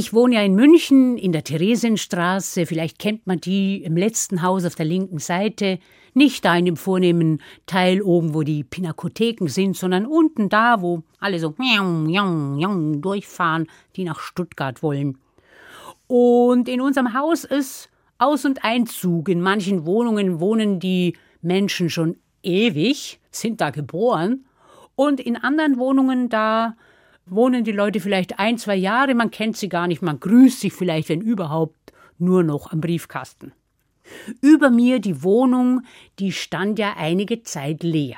Ich wohne ja in München in der Theresienstraße, vielleicht kennt man die im letzten Haus auf der linken Seite, nicht da in dem vornehmen Teil oben, wo die Pinakotheken sind, sondern unten da, wo alle so durchfahren, die nach Stuttgart wollen. Und in unserem Haus ist Aus- und Einzug. In manchen Wohnungen wohnen die Menschen schon ewig, sind da geboren. Und in anderen Wohnungen, da wohnen die Leute vielleicht ein, zwei Jahre, man kennt sie gar nicht, man grüßt sich vielleicht, wenn überhaupt, nur noch am Briefkasten. Über mir die Wohnung, die stand ja einige Zeit leer.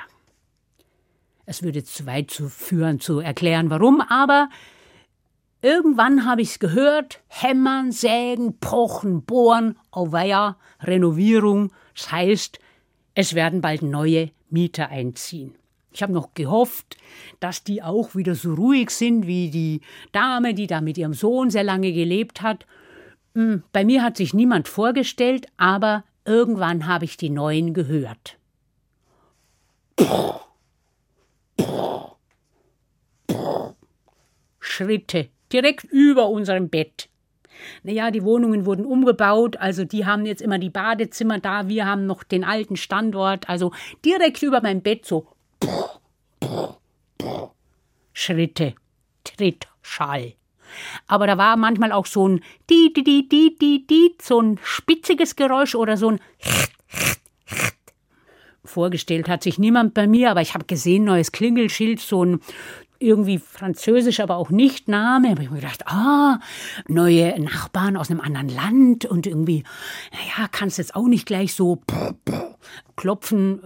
Es würde zu weit zu führen, zu erklären, warum, aber irgendwann habe ich es gehört: Hämmern, Sägen, Pochen, Bohren, Auweia, Renovierung. Das heißt, es werden bald neue Mieter einziehen. Ich habe noch gehofft, dass die auch wieder so ruhig sind wie die Dame, die da mit ihrem Sohn sehr lange gelebt hat. Hm, bei mir hat sich niemand vorgestellt, aber irgendwann habe ich die Neuen gehört. Schritte direkt über unserem Bett. Naja, die Wohnungen wurden umgebaut, also die haben jetzt immer die Badezimmer da, wir haben noch den alten Standort, also direkt über mein Bett so Schritte, Tritt, Schall. Aber da war manchmal auch so ein die die die die die die so ein spitziges Geräusch oder so ein Vorgestellt hat sich niemand bei mir, aber ich habe gesehen, neues Klingelschild, so ein irgendwie französisch, aber auch nicht Name. Habe ich mir gedacht, ah, neue Nachbarn aus einem anderen Land und irgendwie, naja, kannst jetzt auch nicht gleich so klopfen.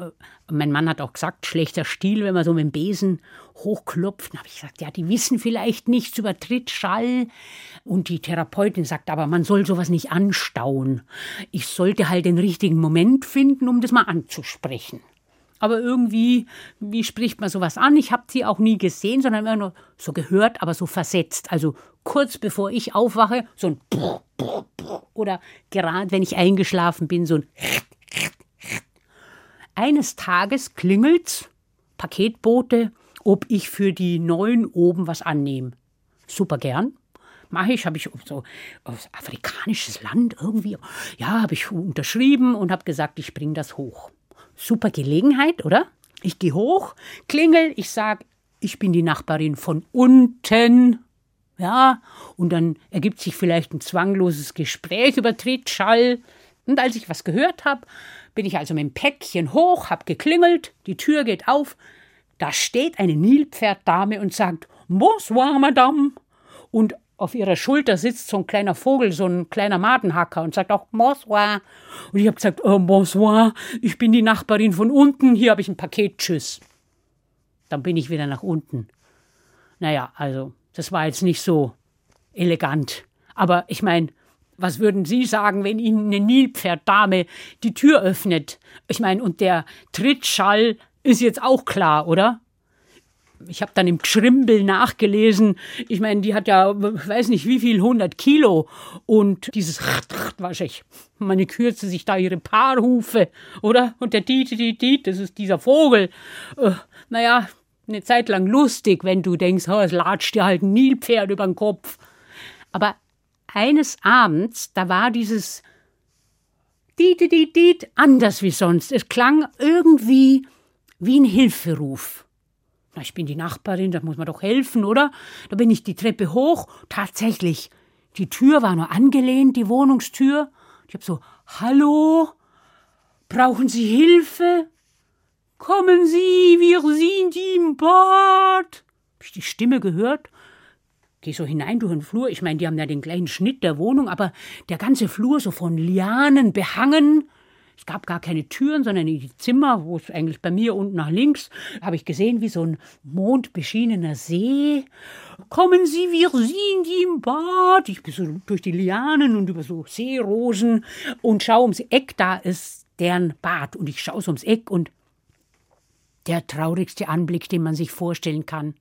Mein Mann hat auch gesagt, schlechter Stil, wenn man so mit dem Besen hochklopft. Dann habe ich gesagt, ja, die wissen vielleicht nichts über Trittschall. Und die Therapeutin sagt, aber man soll sowas nicht anstauen. Ich sollte halt den richtigen Moment finden, um das mal anzusprechen. Aber irgendwie, wie spricht man sowas an? Ich habe sie auch nie gesehen, sondern immer nur so gehört, aber so versetzt. Also kurz bevor ich aufwache, so ein oder gerade wenn ich eingeschlafen bin, so ein eines Tages klingelt's, Paketbote, ob ich für die Neuen oben was annehme. Super gern. Mache ich, habe ich so aus afrikanisches Land irgendwie, ja, habe ich unterschrieben und habe gesagt, ich bringe das hoch. Super Gelegenheit, oder? Ich gehe hoch, klingel, ich sage, ich bin die Nachbarin von unten. Ja, und dann ergibt sich vielleicht ein zwangloses Gespräch über Trittschall. Und als ich was gehört habe, bin ich also mit dem Päckchen hoch, hab geklingelt, die Tür geht auf, da steht eine Nilpferddame und sagt Bonsoir, Madame. Und auf ihrer Schulter sitzt so ein kleiner Vogel, so ein kleiner Madenhacker und sagt auch Bonsoir. Und ich habe gesagt, oh, Bonsoir, ich bin die Nachbarin von unten, hier habe ich ein Paket, tschüss. Dann bin ich wieder nach unten. Naja, also, das war jetzt nicht so elegant. Aber ich meine, was würden Sie sagen, wenn Ihnen eine Nilpferddame die Tür öffnet? Ich meine, und der Trittschall ist jetzt auch klar, oder? Ich habe dann im Schrimbel nachgelesen. Ich meine, die hat ja, weiß nicht wie viel, 100 Kilo. Und dieses wahrscheinlich, meine kürze sich da ihre Paarhufe, oder? Und der Diet, Diet, Diet, das ist dieser Vogel. Äh, naja, eine Zeit lang lustig, wenn du denkst, oh, es latscht dir halt ein Nilpferd über den Kopf. Aber eines Abends, da war dieses Diet, Diet, Diet anders wie sonst. Es klang irgendwie wie ein Hilferuf. Na, ich bin die Nachbarin, da muss man doch helfen, oder? Da bin ich die Treppe hoch. Tatsächlich, die Tür war nur angelehnt, die Wohnungstür. Ich hab so, hallo? Brauchen Sie Hilfe? Kommen Sie, wir sind im Bad. Hab ich die Stimme gehört? Geh so hinein durch den Flur. Ich meine, die haben ja den gleichen Schnitt der Wohnung, aber der ganze Flur so von Lianen behangen. Es gab gar keine Türen, sondern in die Zimmer, wo es eigentlich bei mir unten nach links, habe ich gesehen, wie so ein mondbeschienener See. Kommen Sie, wir sind im Bad. Ich bin so durch die Lianen und über so Seerosen und schaue ums Eck, da ist deren Bad. Und ich schaue so ums Eck und der traurigste Anblick, den man sich vorstellen kann.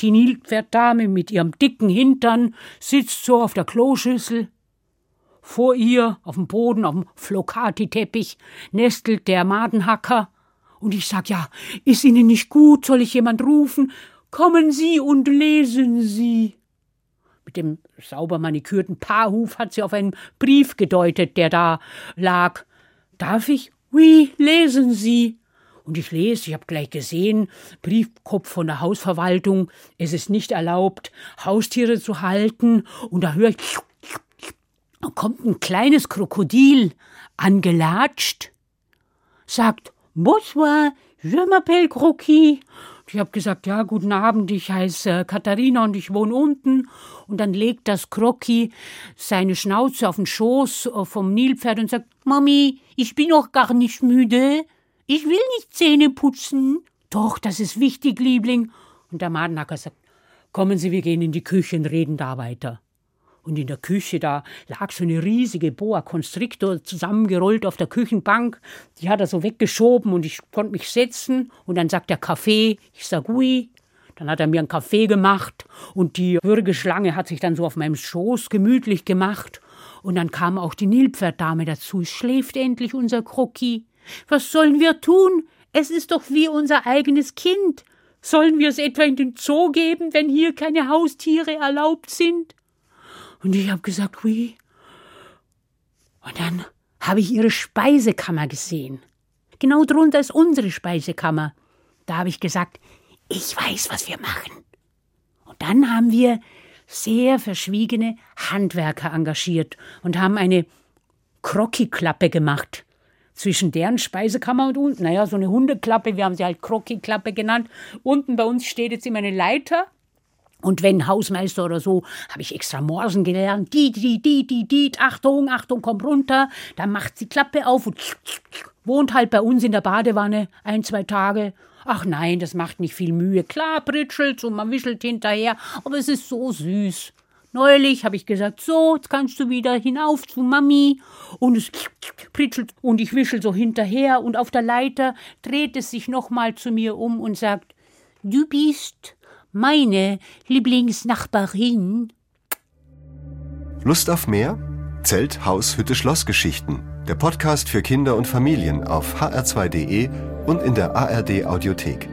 Die Nilpferddame mit ihrem dicken Hintern sitzt so auf der Kloschüssel. Vor ihr, auf dem Boden, auf dem Flocati-Teppich, nestelt der Madenhacker. Und ich sag, ja, ist Ihnen nicht gut? Soll ich jemand rufen? Kommen Sie und lesen Sie. Mit dem sauber manikürten Paarhuf hat sie auf einen Brief gedeutet, der da lag. Darf ich? Oui, lesen Sie. Und ich lese, ich habe gleich gesehen, Briefkopf von der Hausverwaltung, es ist nicht erlaubt, Haustiere zu halten. Und da höre ich, kommt ein kleines Krokodil angelatscht, sagt, Bonsoir, je m'appelle Croquis. Ich habe gesagt, ja, guten Abend, ich heiße Katharina und ich wohne unten. Und dann legt das Krocki seine Schnauze auf den Schoß äh, vom Nilpferd und sagt, Mami, ich bin noch gar nicht müde. Ich will nicht Zähne putzen. Doch, das ist wichtig, Liebling. Und der Madenacker sagt, kommen Sie, wir gehen in die Küche und reden da weiter. Und in der Küche, da lag so eine riesige Boa Constrictor zusammengerollt auf der Küchenbank. Die hat er so weggeschoben und ich konnte mich setzen. Und dann sagt er Kaffee. Ich sag Ui. Dann hat er mir einen Kaffee gemacht und die Würgeschlange hat sich dann so auf meinem Schoß gemütlich gemacht. Und dann kam auch die Nilpferddame dazu. Schläft endlich unser Kroki. Was sollen wir tun? Es ist doch wie unser eigenes Kind. Sollen wir es etwa in den Zoo geben, wenn hier keine Haustiere erlaubt sind? Und ich habe gesagt, wie? Und dann habe ich ihre Speisekammer gesehen. Genau drunter ist unsere Speisekammer. Da habe ich gesagt, ich weiß, was wir machen. Und dann haben wir sehr verschwiegene Handwerker engagiert und haben eine Krocki-Klappe gemacht. Zwischen deren Speisekammer und unten. Naja, so eine Hundeklappe, wir haben sie halt Krocki-Klappe genannt. Unten bei uns steht jetzt immer eine Leiter und wenn Hausmeister oder so, habe ich extra Morsen gelernt. Die, die, die, die, die, Achtung, Achtung, komm runter. Dann macht sie Klappe auf und wohnt halt bei uns in der Badewanne ein, zwei Tage. Ach nein, das macht nicht viel Mühe. Klar, pritschelt und man wischelt hinterher, aber es ist so süß. Neulich habe ich gesagt, so, jetzt kannst du wieder hinauf zu Mami. Und es pritschelt und ich wischel so hinterher und auf der Leiter dreht es sich nochmal zu mir um und sagt, du bist meine Lieblingsnachbarin. Lust auf mehr? Zelt, Haus, Hütte, Schlossgeschichten. Der Podcast für Kinder und Familien auf hr2.de und in der ARD Audiothek.